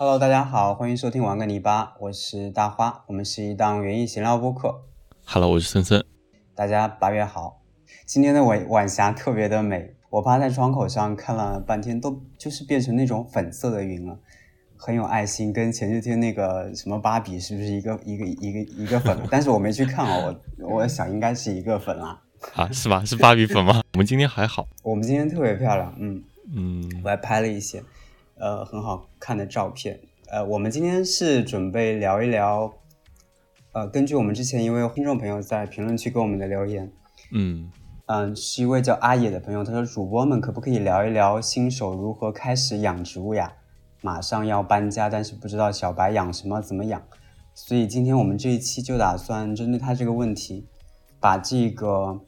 Hello，大家好，欢迎收听玩个泥巴，我是大花，我们是一档园艺闲聊播客。Hello，我是森森。大家八月好，今天的晚晚霞特别的美，我趴在窗口上看了半天，都就是变成那种粉色的云了，很有爱心，跟前几天那个什么芭比是不是一个一个一个一个粉？但是我没去看哦，我我想应该是一个粉啦。啊，是吧？是芭比粉吗？我们今天还好。我们今天特别漂亮，嗯嗯我还拍了一些呃很好看的照片。呃，我们今天是准备聊一聊，呃，根据我们之前一位听众朋友在评论区给我们的留言，嗯嗯，是一位叫阿野的朋友，他说主播们可不可以聊一聊新手如何开始养植物呀？马上要搬家，但是不知道小白养什么，怎么养，所以今天我们这一期就打算针对他这个问题，把这个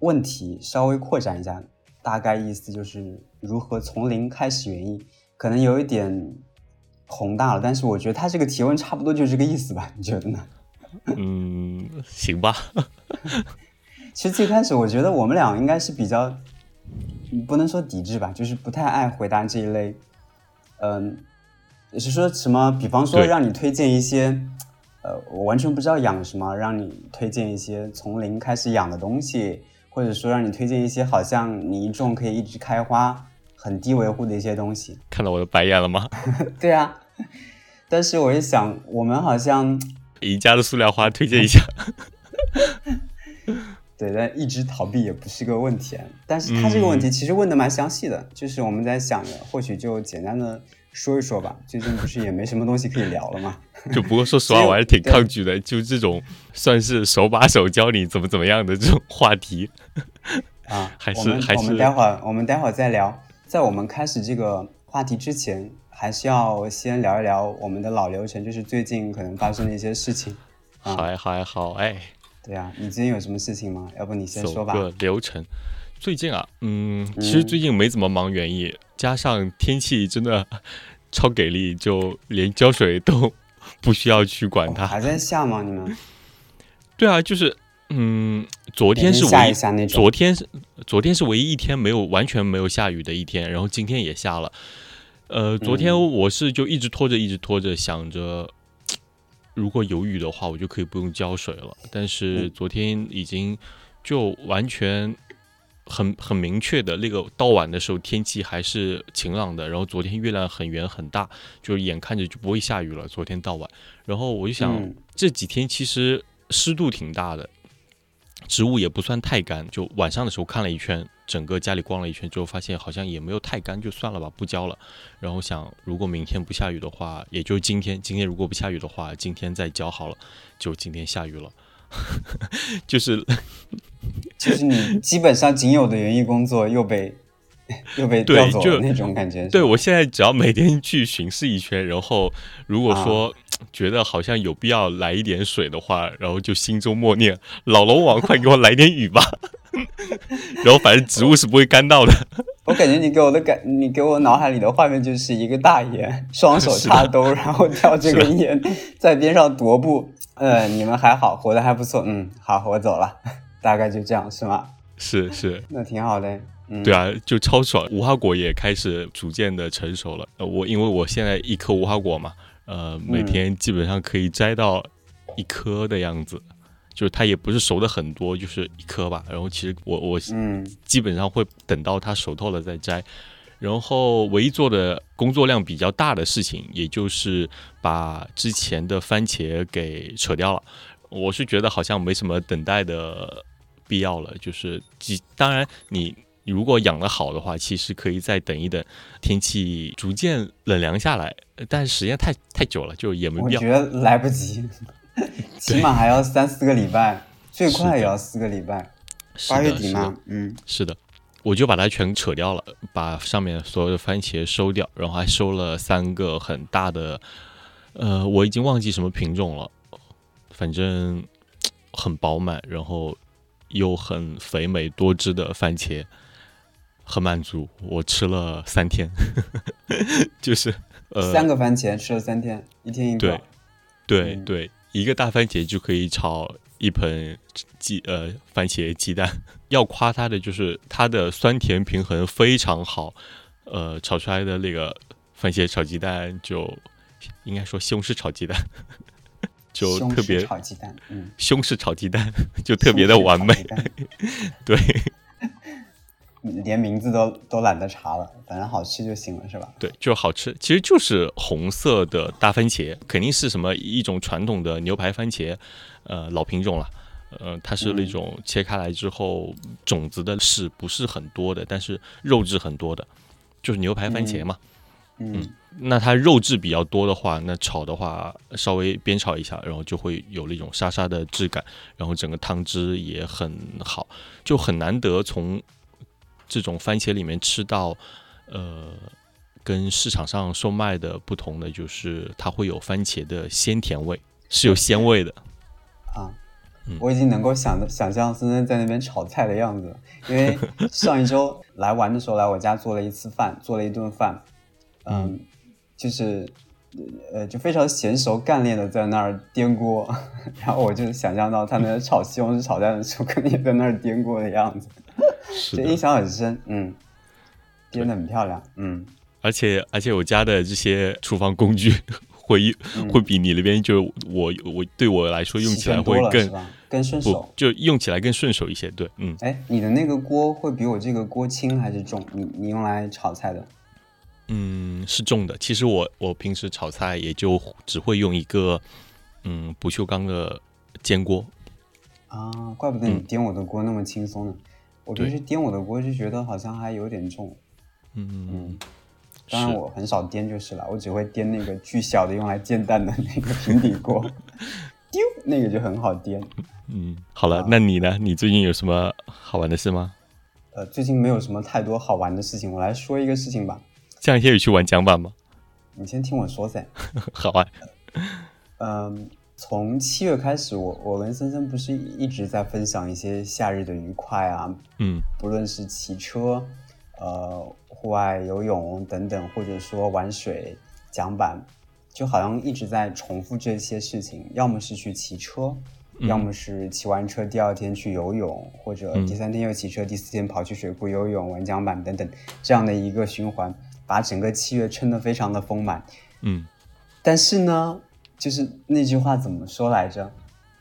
问题稍微扩展一下，大概意思就是如何从零开始园艺，可能有一点宏大了，但是我觉得他这个提问差不多就是这个意思吧，你觉得呢？嗯，行吧。其实最开始我觉得我们俩应该是比较，嗯不能说抵制吧，就是不太爱回答这一类，嗯，也是说什么，比方说让你推荐一些，呃，我完全不知道养什么，让你推荐一些从零开始养的东西，或者说让你推荐一些好像你一种可以一直开花、很低维护的一些东西。看到我的白眼了吗？对啊，但是我一想，我们好像 宜家的塑料花推荐一下。对，但一直逃避也不是个问题。啊但是他这个问题其实问的蛮详细的，就是我们在想着，或许就简单的说一说吧。最近不是也没什么东西可以聊了吗？就不过说实话，我还是挺抗拒的。就这种算是手把手教你怎么怎么样的这种话题，啊，还是我们待会儿我们待会儿再聊。在我们开始这个话题之前，还是要先聊一聊我们的老流程，就是最近可能发生的一些事情。啊还还好哎。对啊，你最近有什么事情吗？要不你先说吧。个流程。最近啊，嗯，其实最近没怎么忙园艺，加上天气真的超给力，就连浇水都 不需要去管它。哦还在下吗？你们？对啊，就是嗯，昨天是下唯一。昨天是昨天是唯一一天没有完全没有下雨的一天，然后今天也下了。呃，昨天嗯我是就一直拖着，一直拖着，想着 如果有雨的话，我就可以不用浇水了。但是嗯昨天已经就完全很很明确的那个到晚的时候天气还是晴朗的，然后昨天月亮很圆很大，就是眼看着就不会下雨了。昨天到晚，然后我就想、嗯这几天其实湿度挺大的，植物也不算太干。就晚上的时候看了一圈，整个家里逛了一圈之后，发现好像也没有太干，就算了吧，不浇了。然后想，如果明天不下雨的话，也就今天，今天如果不下雨的话，今天再浇好了。就今天下雨了，就是就是你基本上仅有的园艺工作又被又被调走了那种感觉。对我现在只要每天去巡视一圈，然后如果说、啊 觉得好像有必要来一点水的话，然后就心中默念：老龙王，快给我来点雨吧。然后反正植物是不会干到的。我感觉你给我的感，你给我脑海里的画面就是一个大爷双手插兜，然后叼这个烟在边上踱步。呃，你们还好，活得还不错。嗯，好，我走了，大概就这样是吗？是是，那挺好的。嗯，对啊，就超爽。无花果也开始逐渐的成熟了。呃我因为我现在一颗无花果嘛，呃，每天基本上可以摘到一颗的样子。就是它也不是熟的很多，就是一颗吧。然后其实我我嗯基本上会等到它熟透了再摘。然后唯一做的工作量比较大的事情，也就是把之前的番茄给扯掉了。我是觉得好像没什么等待的必要了，就是即当然你如果养得好的话，其实可以再等一等，天气逐渐冷凉下来，但是时间太太久了，就也没必要。我觉得来不及，起码还要三四个礼拜，最快也要四个礼拜。八月底嘛，嗯是的，我就把它全扯掉了，把上面所有的番茄收掉，然后还收了三个很大的，呃，我已经忘记什么品种了，反正很饱满，然后又很肥美多汁的番茄，很满足。我吃了三天，就是呃，三个番茄吃了三天，一天一对个。嗯对对，一个大番茄就可以炒一盆鸡呃番茄鸡蛋。要夸它的就是它的酸甜平衡非常好，呃，炒出来的那个番茄炒鸡蛋就应该说西红柿炒鸡蛋，就特别炒鸡蛋，嗯，西红柿炒鸡蛋 就特别的完美，对。连名字都都懒得查了，反正好吃就行了，是吧？对，就是好吃。其实就是红色的大番茄，肯定是什么一种传统的牛排番茄，呃，老品种了。呃，它是那种切开来之后种子的是不是很多的，但是肉质很多的，就是牛排番茄嘛。嗯，那它肉质比较多的话，那炒的话稍微煸炒一下，然后就会有那种沙沙的质感，然后整个汤汁也很好，就很难得从。这种番茄里面吃到，呃，跟市场上售卖的不同的就是它会有番茄的鲜甜味，是有鲜味的。啊，我已经能够想想象森森在那边炒菜的样子，因为 上一周来玩的时候来我家做了一次饭，做了一顿饭，嗯，就是呃就非常娴熟干练的在那儿颠锅，然后我就想象到他那炒西红柿炒蛋的时候，肯定在那儿颠锅的样子。这印象很深，嗯，编的很漂亮，嗯，而且而且我家的这些厨房工具 会会比你那边就是我我对我来说用起来会更更顺手，就用起来更顺手一些，对，嗯，哎，你的那个锅会比我这个锅轻还是重？你你用来炒菜的？嗯，是重的。其实我我平时炒菜也就只会用一个嗯不锈钢的煎锅啊，怪不得你颠我的锅那么轻松呢。我平时颠我的锅就觉得好像还有点重，嗯嗯，当然我很少颠就是了，我只会颠那个巨小的用来煎蛋的那个平底锅，丢那个就很好颠。嗯，好了，那你呢？你最近有什么好玩的事吗？呃，最近没有什么太多好玩的事情，我来说一个事情吧。这两天有去玩桨板吗？你先听我说噻。好啊。嗯。从七月开始，我我跟森森不是一直在分享一些夏日的愉快啊，嗯，不论是骑车，呃，户外游泳等等，或者说玩水、桨板，就好像一直在重复这些事情，要么是去骑车，要么是骑完车第二天去游泳，或者第三天又骑车，第四天跑去水库游泳、玩桨板等等，这样的一个循环，把整个七月撑得非常的丰满，嗯，但是呢。就是那句话怎么说来着？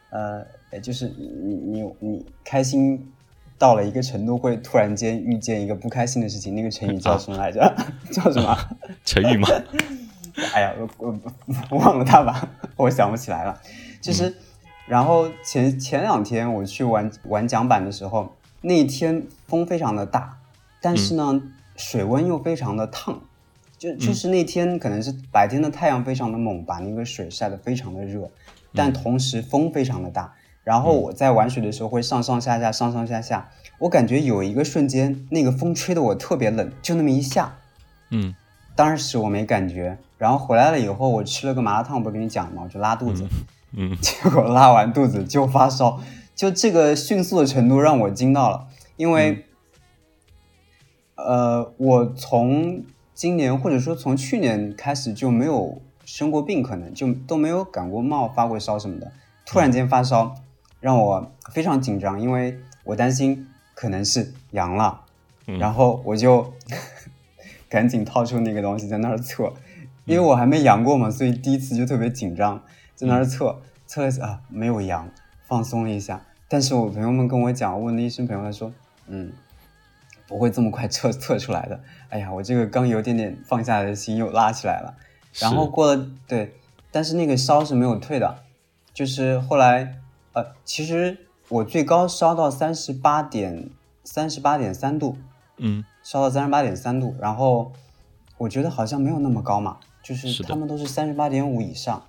呃，就是你你你开心到了一个程度，会突然间遇见一个不开心的事情。那个成语叫什么来着？叫什么？成语吗？哎呀，我我忘了它吧，我想不起来了。就是，然后前前两天我去玩玩桨板的时候，那一天风非常的大，但是呢，水温又非常的烫。就就是那天可能是白天的太阳非常的猛，把那个水晒得非常的热，但同时风非常的大。然后我在玩水的时候会上上下下上上下下，我感觉有一个瞬间那个风吹得我特别冷，就那么一下。嗯，当时我没感觉，然后回来了以后我吃了个麻辣烫，不跟你讲吗？我就拉肚子，嗯，结果拉完肚子就发烧，就这个迅速的程度让我惊到了，因为，呃，我从。今年或者说从去年开始就没有生过病，可能就都没有感过冒、发过烧什么的。突然间发烧，让我非常紧张，因为我担心可能是阳了。然后我就 赶紧掏出那个东西在那儿测，因为我还没阳过嘛，所以第一次就特别紧张，在那儿测测了啊，没有阳，放松了一下。但是我朋友们跟我讲，问了医生朋友，他说，嗯。不会这么快测测出来的。哎呀，我这个刚有点点放下来的心又拉起来了。然后过了对，但是那个烧是没有退的，就是后来呃，其实我最高烧到三十八点三十八点三度，嗯，烧到三十八点三度。然后我觉得好像没有那么高嘛，就是他们都是三十八点五以上，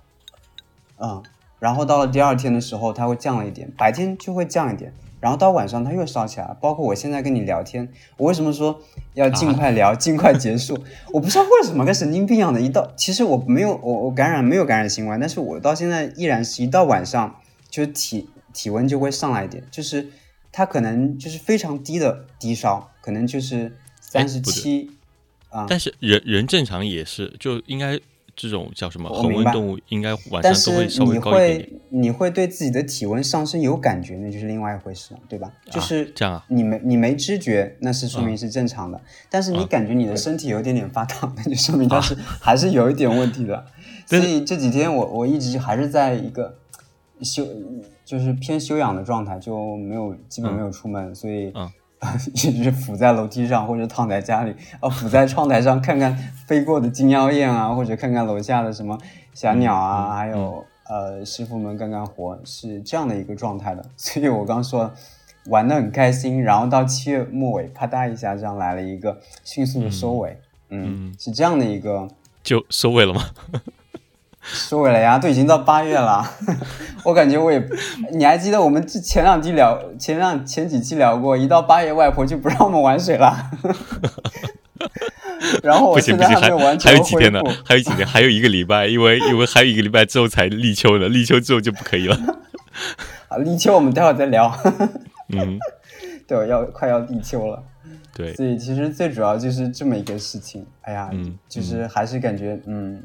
嗯。然后到了第二天的时候，它会降了一点，白天就会降一点。然后到晚上它又烧起来，包括我现在跟你聊天，我为什么说要尽快聊、尽快结束？我不知道为什么跟神经病一样的，一到其实我没有我我感染没有感染新冠，但是我到现在依然是一到晚上就体体温就会上来一点，就是它可能就是非常低的低烧，可能就是三十七啊。但是人人正常也是就应该这种叫什么恒温动物应该晚上都会稍微高一点点。你会对自己的体温上升有感觉，那就是另外一回事了，对吧？就是这样啊，你没你没知觉，那是说明是正常的。但是你感觉你的身体有点点发烫，那就说明它是还是有一点问题的。所以这几天我我一直还是在一个休就是偏休养的状态，就没有基本没有出门，所以 一直伏在楼梯上或者躺在家里，啊，伏在窗台上看看飞过的金腰燕啊，或者看看楼下的什么小鸟啊，还有。呃，师傅们干干活是这样的一个状态的，所以我刚说玩的很开心，然后到七月末尾，啪嗒一下这样来了一个迅速的收尾，嗯，是这样的一个，就收尾了吗？收尾了呀，都已经到八月了，我感觉我也，你还记得我们前两期聊，前两前几期聊过，一到八月外婆就不让我们玩水了。然后不行不行，还还有几天呢？还有几天？还有一个礼拜，因为因为还有一个礼拜之后才立秋呢，立秋之后就不可以了。啊，立秋我们待会儿再聊。嗯，对，要快要立秋了。对，所以其实最主要就是这么一个事情。哎呀，嗯，就是还是感觉嗯，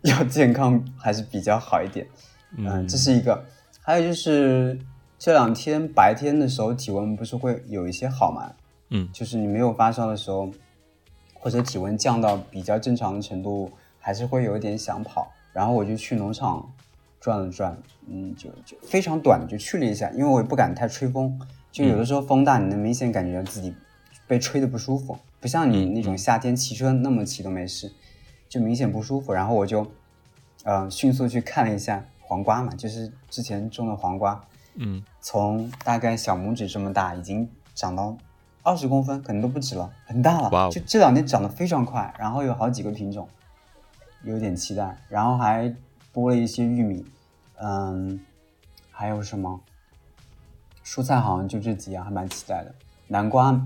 要健康还是比较好一点。嗯，这是一个。还有就是这两天白天的时候体温不是会有一些好吗？嗯，就是你没有发烧的时候。或者体温降到比较正常的程度，还是会有一点想跑，然后我就去农场转了转，嗯，就就非常短就去了一下，因为我也不敢太吹风，就有的时候风大，你能明显感觉到自己被吹的不舒服，不像你那种夏天骑车那么骑都没事，就明显不舒服。然后我就，呃，迅速去看了一下黄瓜嘛，就是之前种的黄瓜，嗯，从大概小拇指这么大，已经长到。二十公分可能都不止了，很大了。就这两天长得非常快，然后有好几个品种，有点期待。然后还播了一些玉米，嗯，还有什么蔬菜好像就这几样，还蛮期待的。南瓜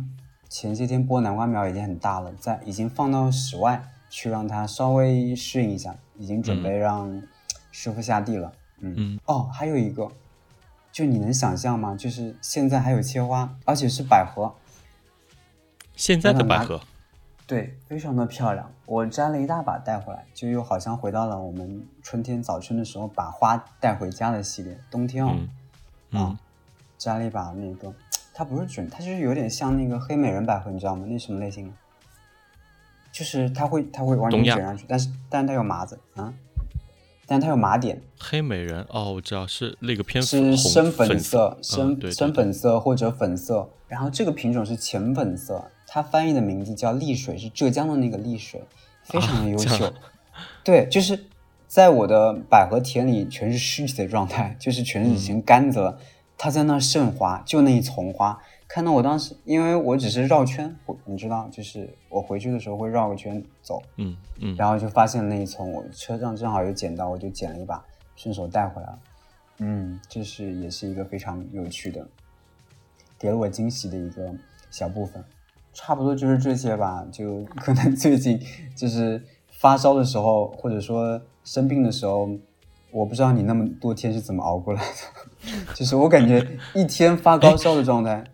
前些天播南瓜苗已经很大了，在已经放到室外去让它稍微适应一下，已经准备让师傅下地了。嗯哦，还有一个，就你能想象吗？就是现在还有切花，而且是百合。现在的百合，对，非常的漂亮。我摘了一大把带回来，就又好像回到了我们春天早春的时候把花带回家的系列。冬天哦，啊，摘了一把那个，它不是卷，它就是有点像那个黑美人百合，你知道吗？那什么类型？就是它会它会完全卷上去，但是但是它有麻子啊，但它有麻点。黑美人哦，我知道是那个偏是深粉色，深深粉色或者粉色，然后这个品种是浅粉色。它翻译的名字叫丽水，是浙江的那个丽水，非常的优秀。对，就是在我的百合田里全是尸体的状态，就是全是已经干子了。它在那盛花，就那一丛花，看到我当时，因为我只是绕圈，你知道，就是我回去的时候会绕个圈走，嗯嗯，然后就发现了那一丛，我车上正好有剪刀，我就剪了一把，顺手带回来了。嗯，这是也是一个非常有趣的，给了我惊喜的一个小部分。差不多就是这些吧，就 可能最近就是发烧的时候，或者说生病的时候，我不知道你那么多天是怎么熬过来的。就是我感觉一天发高烧的状态，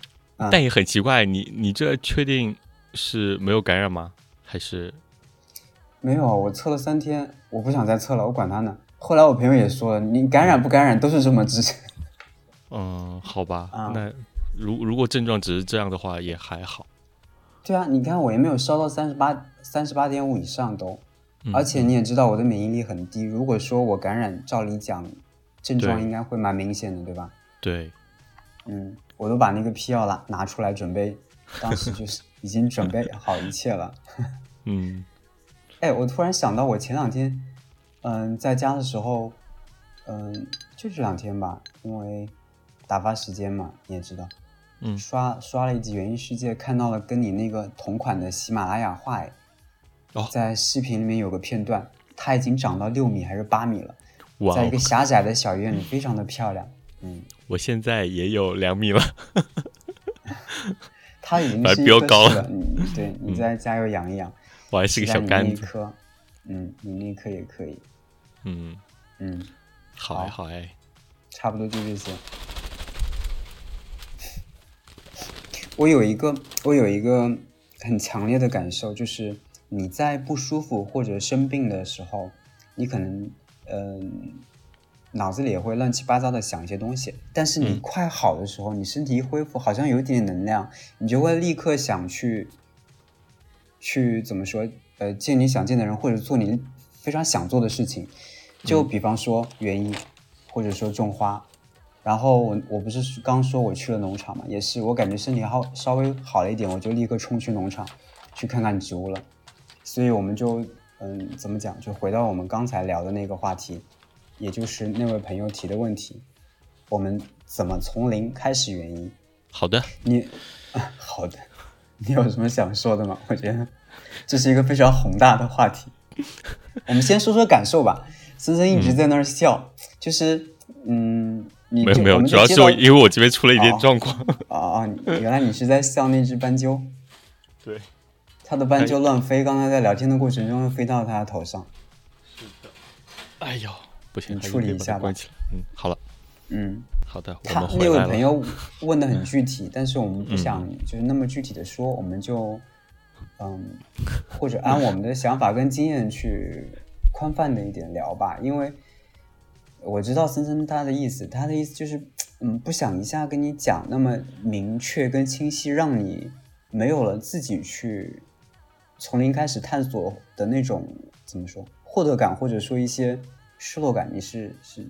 但也很奇怪，你你这确定是没有感染吗？还是没有？我测了三天，我不想再测了，我管他呢。后来我朋友也说了，你感染不感染都是这么治。嗯，好吧，那如如果症状只是这样的话，也还好。对啊，你看我也没有烧到三十八三十八点五以上都，而且你也知道我的免疫力很低。如果说我感染，照理讲症状应该会蛮明显的，对吧？对，嗯，我都把那个批要拿拿出来准备，当时就是已经准备 好一切了。嗯，哎，我突然想到，我前两天，嗯，在家的时候，嗯，就这两天吧，因为打发时间嘛，你也知道。嗯，刷刷了一集《元异世界》，看到了跟你那个同款的喜马拉雅画，哎，哦，在视频里面有个片段，它已经长到六米还是八米了，在一个狭窄的小院里，非常的漂亮。嗯，我现在也有两米了，它已经 是比我高了。嗯，对你再加油养一养，我还是个小杆子。嗯，你那颗也可以。嗯嗯，好哎好哎，差不多就这些。我有一个，我有一个很强烈的感受，就是你在不舒服或者生病的时候，你可能，嗯，脑子里也会乱七八糟的想一些东西。但是你嗯快好的时候，你身体一恢复，好像有一点点能量，你就会立刻想去去怎么说？呃，见你想见的人，或者做你非常想做的事情。就比方说园艺，或者说种花。然后我我不是刚说我去了农场嘛，也是我感觉身体好稍微好了一点，我就立刻冲去农场去看看植物了。所以我们就嗯，怎么讲？就回到我们刚才聊的那个话题，也就是那位朋友提的问题，我们怎么从零开始原因？好的，你啊，好的，你有什么想说的吗？我觉得这是一个非常宏大的话题。我们先说说感受吧。森森一直在那儿笑，就是嗯，你没有没有，主要是我因为我这边出了一点哦状况。啊啊！你原来你是在笑那只斑鸠，对，它的斑鸠乱飞，刚才在聊天的过程中又飞到他的头上。是的哎呦，不行，你处理一下吧关起来。嗯，好了，嗯，好的，他那。位朋友问的很具体，但是我们不想嗯就是那么具体的说，我们就嗯，或者按我们的想法跟经验去宽泛的一点聊吧，因为我知道森森他的意思，他的意思就是嗯，不想一下跟你讲那么明确跟清晰，让你没有了自己去从零开始探索的那种怎么说获得感，或者说一些失落感，你是是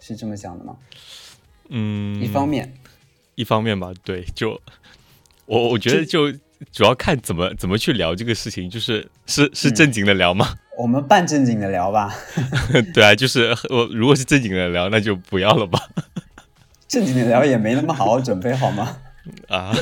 是这么想的吗？嗯，一方面。一方面吧，对，就我我觉得就主要看怎么怎么去聊这个事情，就是是是嗯正经的聊吗？我们半正经的聊吧，对啊，就是我如果是正经的聊，那就不要了吧。正经的聊也没那么好好准备，好吗？啊，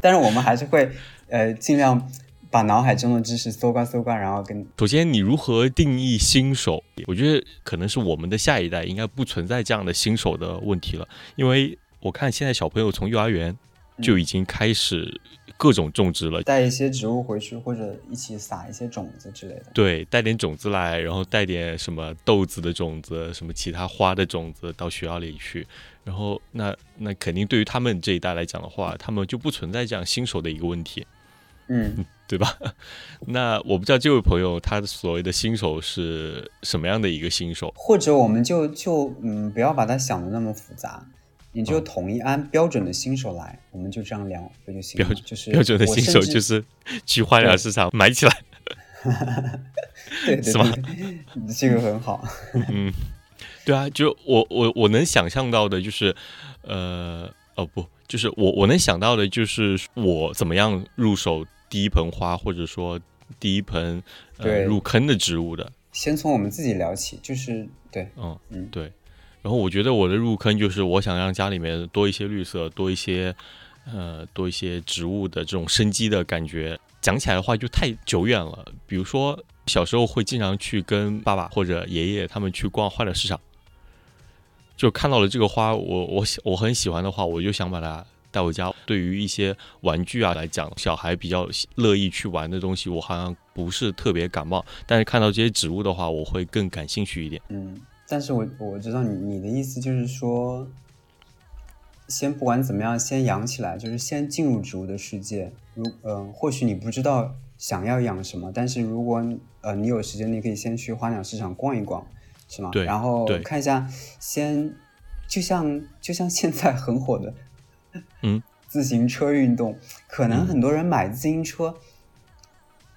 但是我们还是会呃尽量把脑海中的知识搜刮搜刮，然后跟首先你如何定义新手？我觉得可能是我们的下一代应该不存在这样的新手的问题了，因为我看现在小朋友从幼儿园就已经开始各种种植了。带一些植物回去，或者一起撒一些种子之类的。对，带点种子来，然后带点什么豆子的种子，什么其他花的种子到学校里去，然后那那肯定对于他们这一代来讲的话，他们就不存在这样新手的一个问题，嗯，对吧？那我不知道这位朋友他所谓的新手是什么样的一个新手？或者我们就就嗯不要把它想的那么复杂，你就嗯统一按标准的新手来，我们就这样聊不就行了？标准就是标准的新手就是 去花鸟市场买起来，对对是吧对，这个很好。嗯，对啊，就我我我能想象到的就是，呃哦不，就是我我能想到的就是我怎么样入手第一盆花，或者说第一盆呃对入坑的植物的，先从我们自己聊起，就是对，嗯嗯对。然后我觉得我的入坑就是我想让家里面多一些绿色，多一些呃多一些植物的这种生机的感觉。讲起来的话就太久远了，比如说小时候会经常去跟爸爸或者爷爷他们去逛花鸟市场，就看到了这个花，我我喜我很喜欢的话，我就想把它带回家。对于一些玩具啊来讲，小孩比较乐意去玩的东西，我好像不是特别感冒。但是看到这些植物的话，我会更感兴趣一点。嗯，但是我我知道你你的意思就是说，先不管怎么样，先养起来，就是先进入植物的世界。如呃，或许你不知道想要养什么，但是如果呃你有时间，你可以先去花鸟市场逛一逛，是吗？对然后看一下，先就像就像现在很火的，嗯，自行车运动，可能嗯很多人买自行车。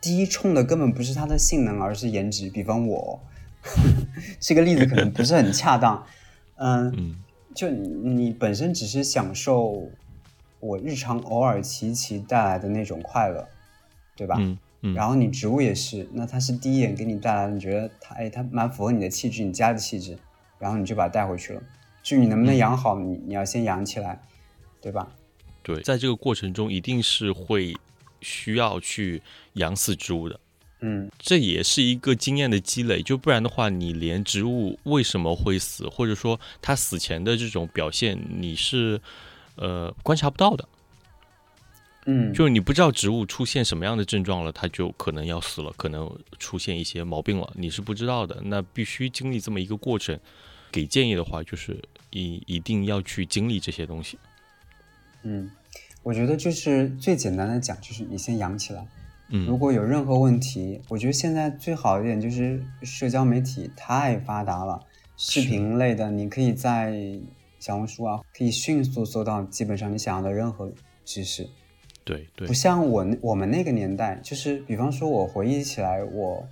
第一冲的根本不是它的性能，而是颜值。比方我，这个例子可能不是很恰当。嗯，嗯就你本身只是享受我日常偶尔骑骑带来的那种快乐，对吧？嗯嗯，然后你植物也是，那它是第一眼给你带来的，你觉得它哎它蛮符合你的气质，你家的气质，然后你就把它带回去了。至于你能不能嗯养好，你你要先养起来，对吧？对，在这个过程中一定是会需要去养死植物的。嗯这也是一个经验的积累，就不然的话，你连植物为什么会死，或者说它死前的这种表现，你是呃观察不到的。嗯，就是你不知道植物出现什么样的症状了，它就可能要死了，可能出现一些毛病了，你是不知道的。那必须经历这么一个过程。给建议的话，就是一一定要去经历这些东西。嗯，我觉得就是最简单的讲，就是你先养起来。嗯如嗯果有任何问题，我觉得现在最好一点就是社交媒体太发达了，视频类的，你可以在小红书啊，可以迅速搜到基本上你想要的任何知识。对对不，像我我们那个年代，就是比方说，我回忆起来，我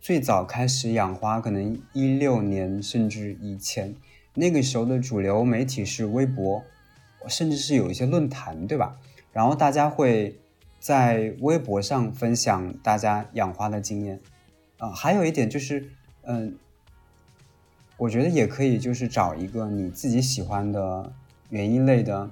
最早开始养花，可能一六年甚至以前，那个时候的主流媒体是微博，甚至是有一些论坛，对吧？然后大家会在微博上分享大家养花的经验。啊、还有一点就是，嗯、我觉得也可以，就是找一个你自己喜欢的园艺类的，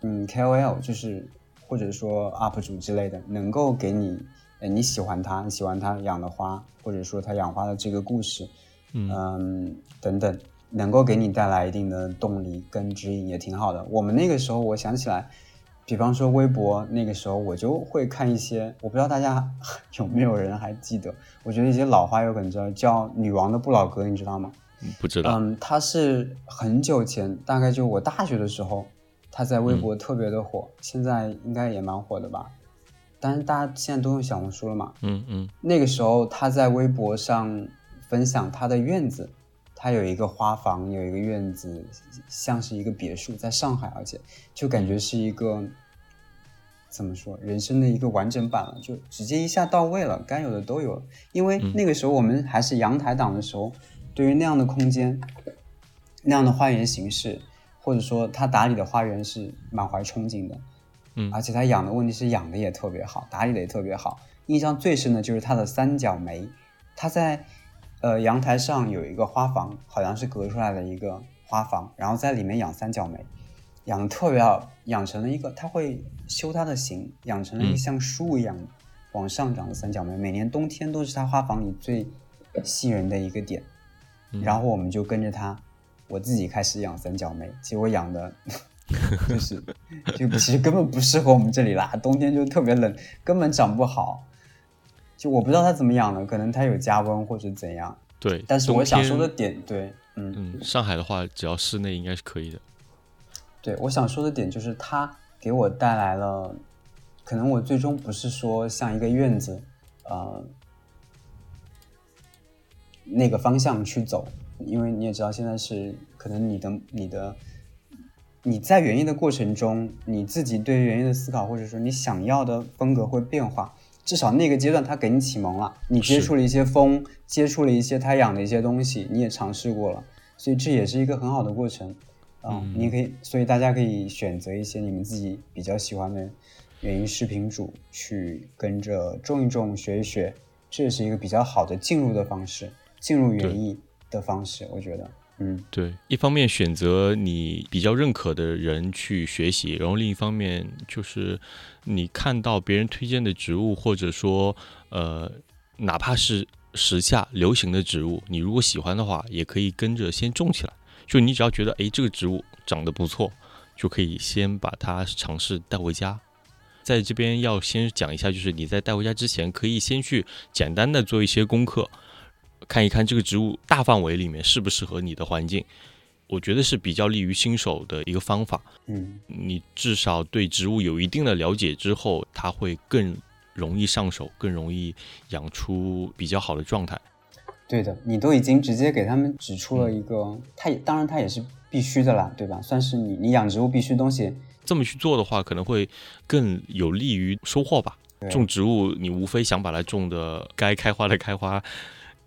嗯，KOL，就是或者说 UP 主之类的，能够给你，呃，你喜欢他，你喜欢他养的花，或者说他养花的这个故事，嗯等等，能够给你带来一定的动力跟指引，也挺好的。我们那个时候，我想起来，比方说微博，那个时候我就会看一些，我不知道大家有没有人还记得，我觉得一些老花友可能知道，叫《女王的不老歌》，你知道吗？不知道。嗯，他是很久前，大概就我大学的时候，他在微博特别的火，现在应该也蛮火的吧。但是大家现在都用小红书了嘛，嗯嗯那个时候他在微博上分享他的院子，他有一个花房，有一个院子，像是一个别墅，在上海，而且就感觉是一个怎么说，人生的一个完整版了，就直接一下到位了，该有的都有了。因为那个时候我们还是阳台党的时候，对于那样的空间、那样的花园形式，或者说他打理的花园是满怀憧憬的。嗯而且他养的问题是养的也特别好，打理的也特别好。印象最深的就是他的三角梅，他在呃阳台上有一个花房，好像是隔出来的一个花房，然后在里面养三角梅，养的特别好，养成了一个它会修它的形，养成了一个嗯像树一样往上长的三角梅，每年冬天都是它花房里最吸引人的一个点。然后我们就跟着它，我自己开始养三角梅，结果养的 就是就其实根本不适合我们这里啦，冬天就特别冷，根本长不好。就我不知道他怎么养的，可能他有加温或者怎样。对。但是我想说的，点，对，嗯，嗯，上海的话，只要室内应该是可以的。对我想说的点就是它给我带来了，可能我最终不是说像一个院子，呃，那个方向去走，因为你也知道现在是可能你的你的你在园艺的过程中，你自己对园艺的思考，或者说你想要的风格会变化。至少那个阶段，他给你启蒙了，你接触了一些风，接触了一些他养的一些东西，你也尝试过了，所以这也是一个很好的过程。啊、嗯。你可以，所以大家可以选择一些你们自己比较喜欢的园艺视频主，去跟着种一种、学一学，这也是一个比较好的进入的方式，进入园艺的方式，我觉得，嗯，对，一方面选择你比较认可的人去学习，然后另一方面就是你看到别人推荐的植物，或者说呃，哪怕是时下流行的植物，你如果喜欢的话，也可以跟着先种起来。就你只要觉得诶这个植物长得不错，就可以先把它尝试带回家。在这边要先讲一下，就是你在带回家之前，可以先去简单的做一些功课，看一看这个植物大范围里面适不适合你的环境。我觉得是比较利于新手的一个方法。嗯，你至少对植物有一定的了解之后，它会更容易上手，更容易养出比较好的状态。对的，你都已经直接给他们指出了一个，它也当然它也是必须的啦，对吧？算是你你养植物必须东西，这么去做的话，可能会更有利于收获吧。种植物，你无非想把它种的该开花的开花，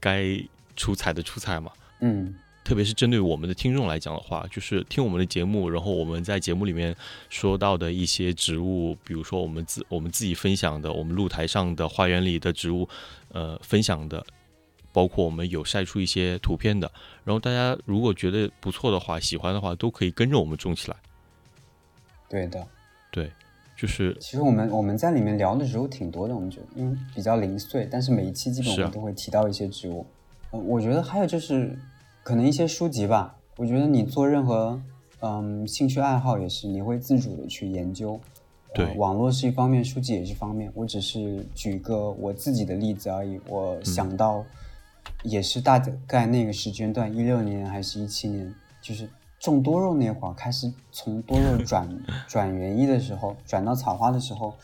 该出彩的出彩嘛。嗯，特别是针对我们的听众来讲的话，就是听我们的节目，然后我们在节目里面说到的一些植物，比如说我们自我们自己分享的，我们露台上的花园里的植物，呃，分享的，包括我们有晒出一些图片的，然后大家如果觉得不错的话，喜欢的话，都可以跟着我们种起来。对的。对，就是其实我们我们在里面聊的植物挺多的，我们觉得因为比较零碎，但是每一期基本我是啊们都会提到一些植物。呃，我觉得还有就是可能一些书籍吧，我觉得你做任何嗯兴趣爱好也是，你会自主的去研究。呃对网络是一方面，书籍也是一方面。我只是举个我自己的例子而已。我想到也是大概那个时间段，一六年还是一七年，就是种多肉那会儿开始从多肉转 转园艺的时候，转到草花的时候，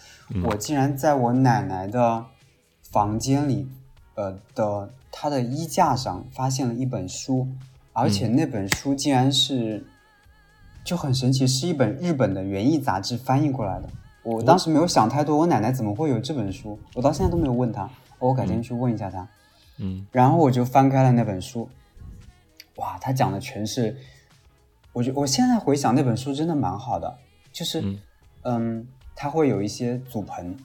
我竟然在我奶奶的房间里呃的她的衣架上发现了一本书，而且那本书竟然是就很神奇，是一本日本的园艺杂志翻译过来的。我当时没有想太多，我奶奶怎么会有这本书？我到现在都没有问她，我改天去问一下她。嗯，然后我就翻开了那本书，哇，他讲的全是，我觉我现在回想那本书真的蛮好的，就是嗯嗯，它会有一些组盆，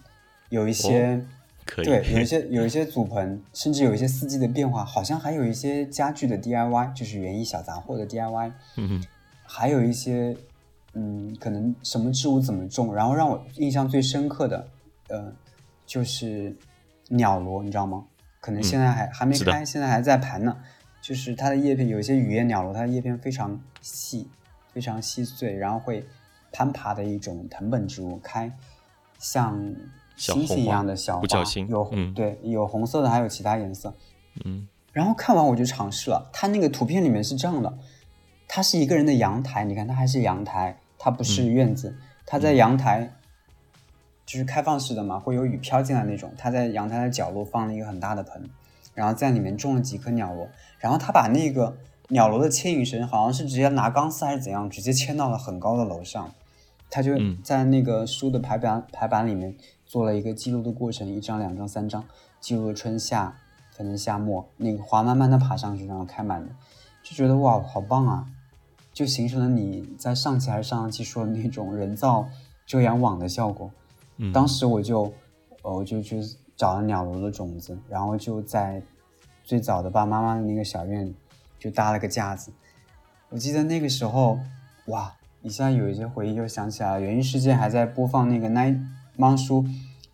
有一些、可以，对，有一些 有一些组盆，甚至有一些四季的变化，好像还有一些家具的 DIY，就是园艺小杂货的 DIY，嗯哼还有一些嗯，可能什么植物怎么种，然后让我印象最深刻的，呃，就是鸟罗，你知道吗？可能现在还、还没开，现在还在盘呢。就是它的叶片，有一些雨叶鸟罗，它的叶片非常细，非常细碎，然后会攀爬的一种藤本植物，开像星星一样的小花，有、嗯。对，有红色的，还有其他颜色。嗯。然后看完我就尝试了，它那个图片里面是这样的，它是一个人的阳台，你看它还是阳台，它不是院子，它在阳台，就是开放式的嘛，会有雨飘进来那种，它在阳台的角落放了一个很大的盆，然后在里面种了几颗鸟笼，然后他把那个鸟笼的牵引绳好像是直接拿钢丝还是怎样，直接牵到了很高的楼上，他就嗯在那个书的排版排版里面做了一个记录的过程，一张、两张、三张，记录了春夏，可能夏末那个花慢慢的爬上去，然后开满的，就觉得哇，好棒啊！就形成了你在上期还是上上期说的那种人造遮阳网的效果。嗯，当时我就，呃，我就去找了鸟笼的种子，然后就在最早的爸爸妈妈的那个小院就搭了个架子。我记得那个时候，哇，一下有一些回忆又想起来了。园艺世界还在播放那个奈猫叔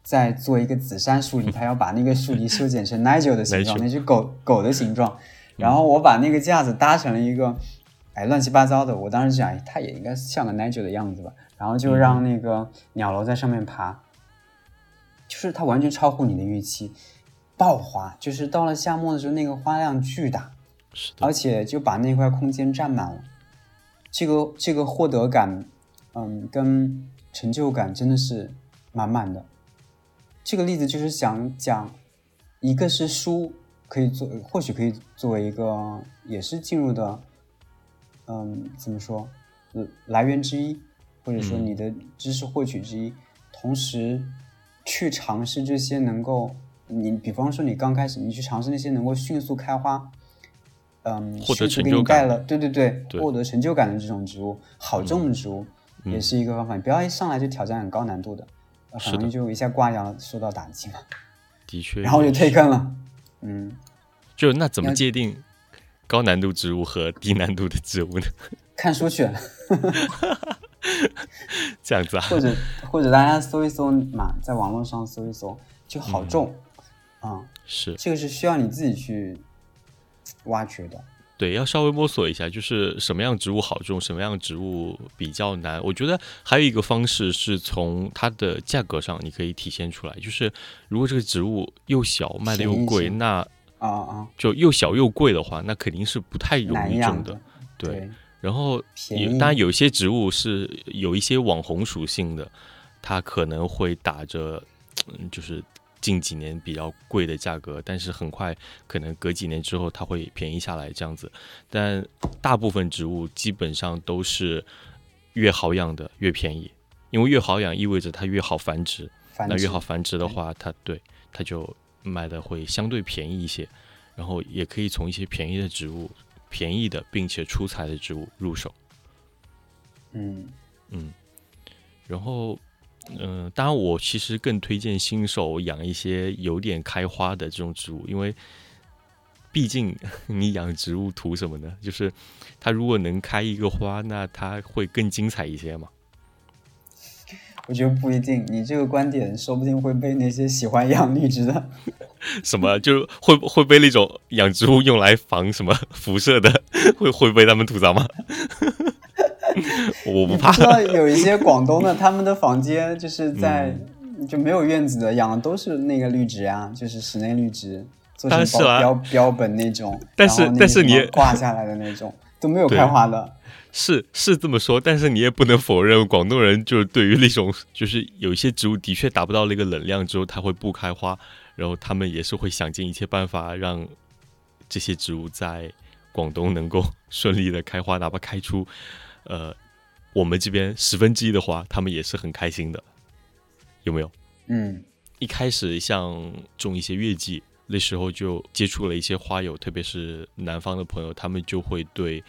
在做一个紫杉树篱，他要把那个树篱修剪成 Nigel 的形状，那只狗狗的形状。然后我把那个架子搭成了一个，哎，乱七八糟的。我当时想，哎，它也应该像个 Nigel 的样子吧。然后就让那个鸟笼在上面爬，就是它完全超乎你的预期，爆花，就是到了夏末的时候，那个花量巨大，是的，而且就把那块空间占满了。这个这个获得感，嗯，跟成就感真的是满满的。这个例子就是想讲，一个是书可以做，或许可以作为一个也是进入的，嗯，怎么说，呃来源之一，或者说嗯你的知识获取之一。同时，去尝试这些能够，你比方说你刚开始，你去尝试那些能够迅速开花，嗯，获得迅速成就感给你带了，对对对，对获得成就感的这种植物，好种的植物、嗯也是一个方法。你不要一上来就挑战很高难度的，很容易就一下挂掉了，受到打击嘛，的确，然后就退坑了。嗯，就那怎么界定高难度植物和低难度的植物呢？看书去，这样子啊，或者或者大家搜一搜嘛，在网络上搜一搜就好种，啊、是这个是需要你自己去挖掘的。对，要稍微摸索一下，就是什么样植物好种，什么样植物比较难。我觉得还有一个方式是从它的价格上，你可以体现出来。就是如果这个植物又小，卖的又贵，那啊啊，就又小又贵的话，那肯定是不太容易种的。，对，然后有当然有些植物是有一些网红属性的，它可能会打着嗯，就是近几年比较贵的价格，但是很快可能隔几年之后它会便宜下来这样子。但大部分植物基本上都是越好养的越便宜，因为越好养意味着它越好繁殖，繁殖那越好繁殖的话，它对它就卖的会相对便宜一些，然后也可以从一些便宜的植物、便宜的并且出彩的植物入手。嗯，嗯，然后，嗯、当然我其实更推荐新手养一些有点开花的这种植物，因为毕竟你养植物图什么呢？就是它如果能开一个花，那它会更精彩一些嘛。我觉得不一定，你这个观点说不定会被那些喜欢养绿植的，什么就会会被那种养植物用来防什么辐射的，会会被他们吐槽吗？我不怕你不知道有一些广东的，他们的房间就是 在、嗯就没有院子的，养的都是那个绿植啊，就是室内绿植，做成但是啊标标标本那种，但是但是你也挂下来的那种都没有开花的。是是这么说，但是你也不能否认，广东人就是对于那种就是有一些植物的确达不到那个冷量之后，它会不开花，然后他们也是会想尽一切办法让这些植物在广东能够 顺利的开花，哪怕开出呃我们这边十分之一的花，他们也是很开心的，有没有？嗯，一开始像种一些月季，那时候就接触了一些花友，特别是南方的朋友，他们就会对，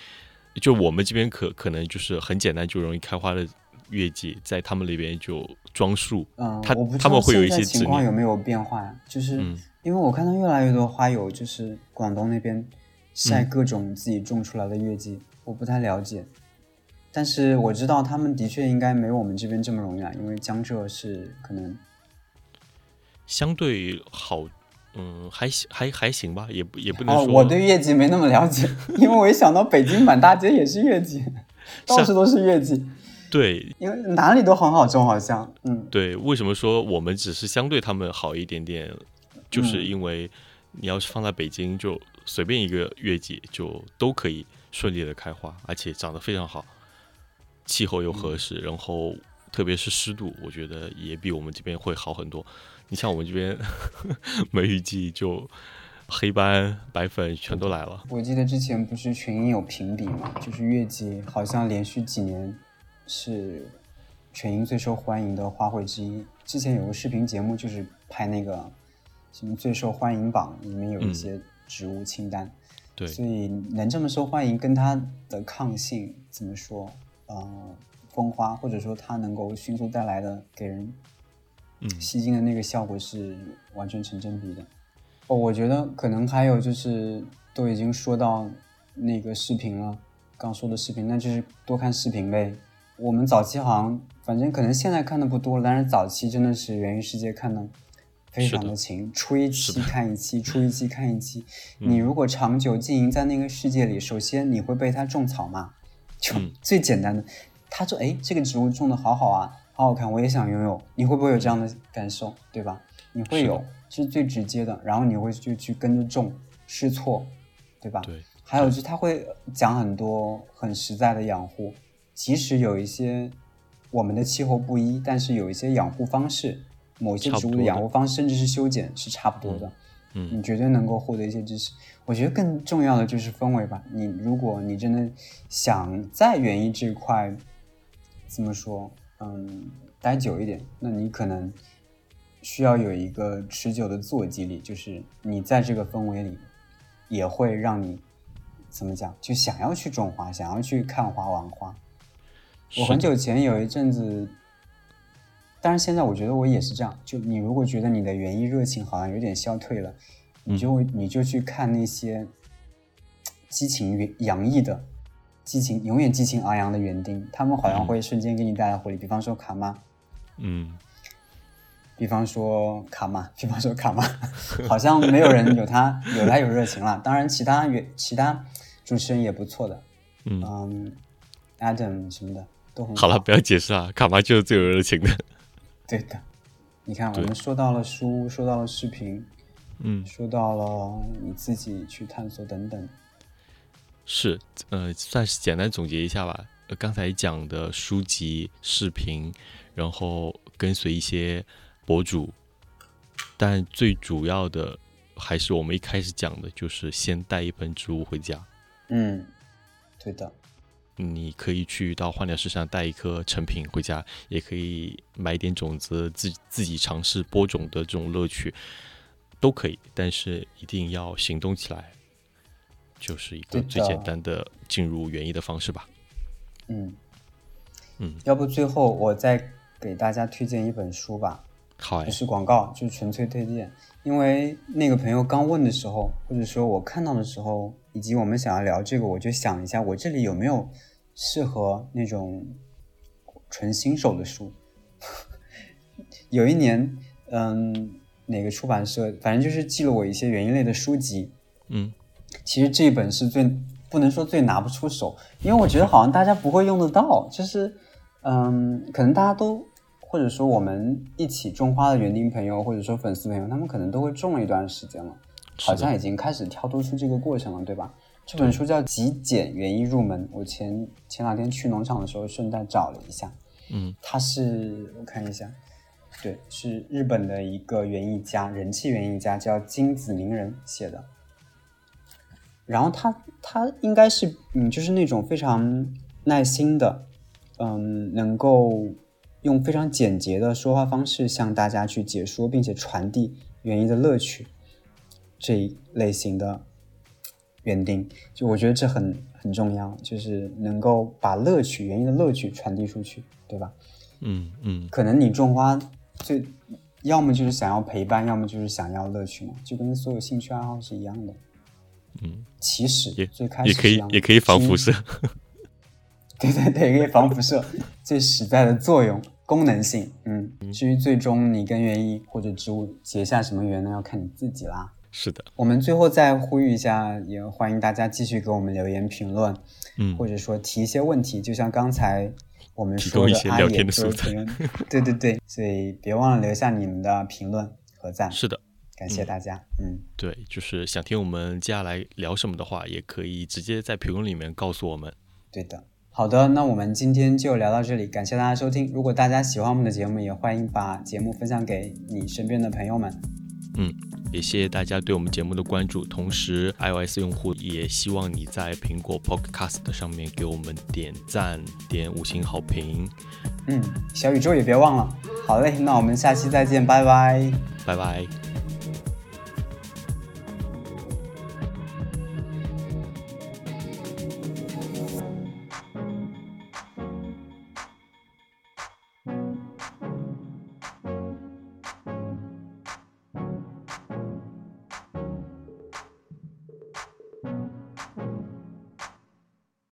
就我们这边可可能就是很简单就容易开花的月季，在他们那边就装树，嗯，他他们会有一些情况有没有变化呀？就是嗯因为我看到越来越多花友就是广东那边晒嗯各种自己种出来的月季，我不太了解，但是我知道他们的确应该没有我们这边这么容易啊，因为江浙是可能相对好，嗯，还行还还行吧，也不也不能哦，说，我对月季没那么了解，因为我一想到北京满大街也是月季，到处都是月季，对。因为哪里都很好种，好像，嗯。对，为什么说我们只是相对他们好一点点？就是嗯。因为你要是放在北京，就随便一个月季就都可以顺利的开花，而且长得非常好，气候又合适，然后特别是湿度，我觉得也比我们这边会好很多。你像我们这边 梅雨季就黑斑、白粉全都来了。我记得之前不是群英有评比嘛，就是月季好像连续几年是群英最受欢迎的花卉之一。之前有个视频节目，就是拍那个什么最受欢迎榜，里面有一些植物清单，对，所以能这么受欢迎，跟它的抗性怎么说？呃，风花或者说它能够迅速带来的给人嗯吸睛的那个效果是完全成正比的。哦，我觉得可能还有就是都已经说到那个视频了，刚说的视频，那就是多看视频呗。我们早期好像，反正可能现在看的不多了，但是早期真的是源于世界看的非常的勤，出一期看一期，出一期看一期。嗯 你如果长久经营在那个世界里，首先你会被它种草嘛，就嗯最简单的，他说哎这个植物种的好好啊，好好看，我也想拥有，你会不会有这样的感受，对吧？你会有，这是最直接的，然后你会就去跟着种，试错，对吧？对，还有就是他会讲很多很实在的养护，即使有一些我们的气候不一，但是有一些养护方式，某些植物的养护方式甚至是修剪是差不多的，嗯你绝对能够获得一些知识。我觉得更重要的就是氛围吧。你如果你真的想在园艺这块，怎么说，嗯，待久一点，那你可能需要有一个持久的自我激励，就是你在这个氛围里，也会让你怎么讲，就想要去种花，想要去看花玩花。我很久前有一阵子，但是现在我觉得我也是这样。就你如果觉得你的园艺热情好像有点消退了，你就会你就去看那些激情洋溢的、激情永远激情昂扬的园丁，他们好像会瞬间给你带来活力。比方说卡妈，嗯，比方说卡玛，比方说卡玛，好像没有人有他有他有热情了。当然，其他园其他主持人也不错的，嗯。嗯，Adam 什么的都很好。好了，不要解释啊，卡玛就是最有热情的。对的，你看，我们说到了书，说到了视频，嗯，说到了你自己去探索等等。是，呃，算是简单总结一下吧。呃，刚才讲的书籍、视频，然后跟随一些博主，但最主要的还是我们一开始讲的，就是先带一盆植物回家。嗯，对的，你可以去到花鸟市场带一颗成品回家，也可以买点种子，自自己尝试播种的这种乐趣，都可以。但是一定要行动起来，就是一个最简单的进入园艺的方式吧。嗯嗯，要不最后我再给大家推荐一本书吧，好哎，不是广告，就是纯粹推荐。因为那个朋友刚问的时候，或者说我看到的时候，以及我们想要聊这个，我就想一下，我这里有没有适合那种纯新手的书。有一年，嗯，哪个出版社，反正就是寄了我一些园艺类的书籍。嗯，其实这一本是最不能说最拿不出手，因为我觉得好像大家不会用得到，就是，嗯，可能大家都或者说我们一起种花的园丁朋友，或者说粉丝朋友，他们可能都会种了一段时间了，好像已经开始跳脱出这个过程了，对吧？这本书叫《极简园艺入门》，我前前两天去农场的时候顺带找了一下，嗯，它是我看一下，对，是日本的一个园艺家，人气园艺家叫金子鸣人写的。然后他他应该是嗯，就是那种非常耐心的，嗯，能够用非常简洁的说话方式向大家去解说，并且传递园艺的乐趣这一类型的园丁，就我觉得这很很重要，就是能够把乐趣园艺的乐趣传递出去，对吧？嗯嗯，可能你种花最要么就是想要陪伴，要么就是想要乐趣嘛，就跟所有兴趣爱好是一样的。嗯，起始也最开始也可以也可以防辐是射。对 对对，可以防辐射，最实在的作用，功能性。嗯，至于最终你跟园艺或者植物结下什么缘呢，要看你自己啦。是的，我们最后再呼吁一下，也欢迎大家继续给我们留言评论，嗯或者说提一些问题，就像刚才我们说的阿野的评论，对对对，所以别忘了留下你们的评论和赞，是的，感谢大家。嗯，对，就是想听我们接下来聊什么的话，也可以直接在评论里面告诉我们。对的。好的，那我们今天就聊到这里，感谢大家收听。如果大家喜欢我们的节目，也欢迎把节目分享给你身边的朋友们。嗯，也谢谢大家对我们节目的关注。同时，iOS 用户也希望你在苹果 Podcast 上面给我们点赞、点五星好评。嗯，小宇宙也别忘了。好嘞，那我们下期再见，拜拜。拜拜。